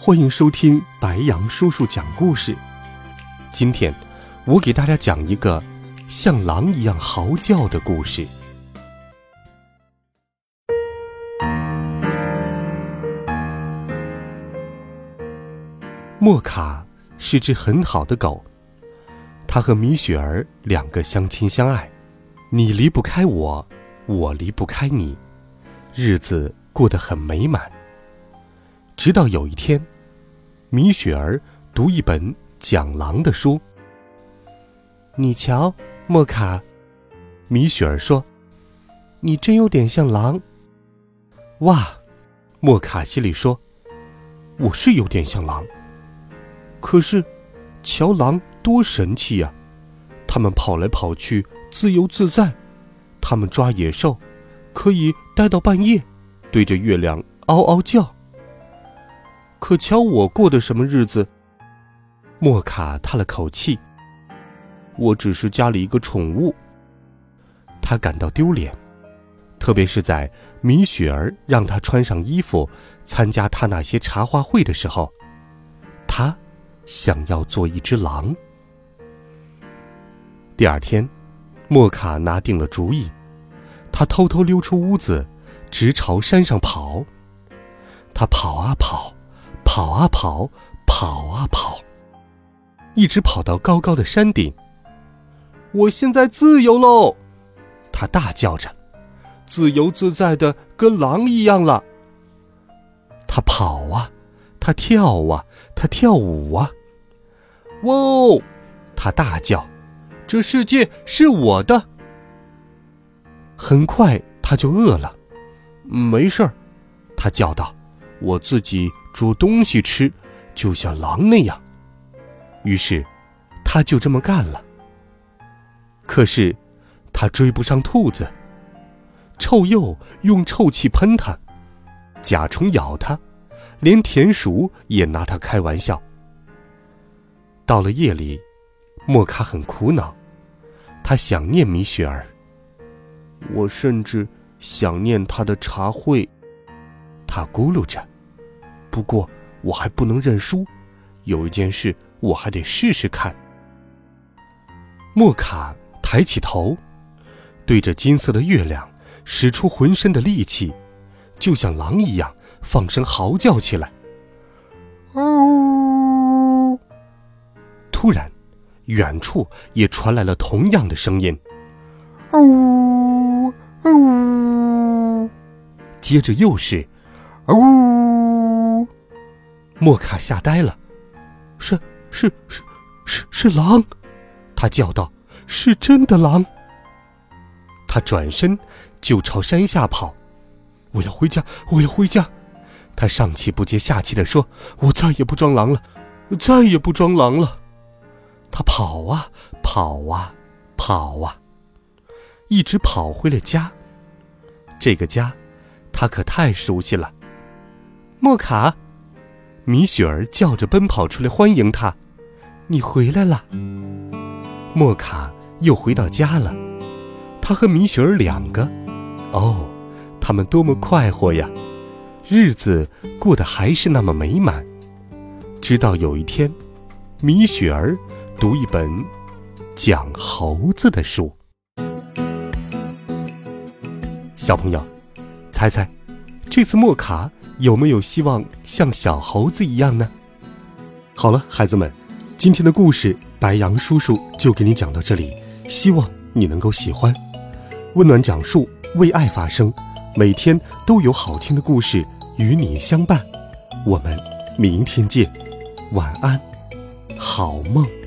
欢迎收听白杨叔叔讲故事。今天，我给大家讲一个像狼一样嚎叫的故事。莫卡是只很好的狗，它和米雪儿两个相亲相爱，你离不开我，我离不开你，日子。过得很美满。直到有一天，米雪儿读一本讲狼的书。你瞧，莫卡，米雪儿说：“你真有点像狼。”哇，莫卡心里说：“我是有点像狼。可是，瞧狼多神气呀！他们跑来跑去，自由自在；他们抓野兽，可以待到半夜。”对着月亮嗷嗷叫。可瞧我过的什么日子？莫卡叹了口气。我只是家里一个宠物。他感到丢脸，特别是在米雪儿让他穿上衣服参加他那些茶话会的时候，他想要做一只狼。第二天，莫卡拿定了主意，他偷偷溜出屋子。直朝山上跑，他跑啊跑，跑啊跑，跑啊跑，一直跑到高高的山顶。我现在自由喽！他大叫着，自由自在的跟狼一样了。他跑啊，他跳啊，他跳舞啊。哇哦！他大叫，这世界是我的。很快他就饿了。没事儿，他叫道：“我自己煮东西吃，就像狼那样。”于是，他就这么干了。可是，他追不上兔子。臭鼬用臭气喷他，甲虫咬他，连田鼠也拿他开玩笑。到了夜里，莫卡很苦恼，他想念米雪儿。我甚至。想念他的茶会，他咕噜着。不过我还不能认输，有一件事我还得试试看。莫卡抬起头，对着金色的月亮，使出浑身的力气，就像狼一样放声嚎叫起来。呜！突然，远处也传来了同样的声音。呜呜！接着又是，呜！莫卡吓呆了，是是是是是狼！他叫道：“是真的狼！”他转身就朝山下跑。我要回家，我要回家！他上气不接下气地说：“我再也不装狼了，再也不装狼了。”他跑啊跑啊跑啊，一直跑回了家。这个家。他可太熟悉了，莫卡，米雪儿叫着奔跑出来欢迎他，你回来了。莫卡又回到家了，他和米雪儿两个，哦，他们多么快活呀，日子过得还是那么美满。直到有一天，米雪儿读一本讲猴子的书，小朋友。猜猜，这次莫卡有没有希望像小猴子一样呢？好了，孩子们，今天的故事白羊叔叔就给你讲到这里，希望你能够喜欢。温暖讲述，为爱发声，每天都有好听的故事与你相伴。我们明天见，晚安，好梦。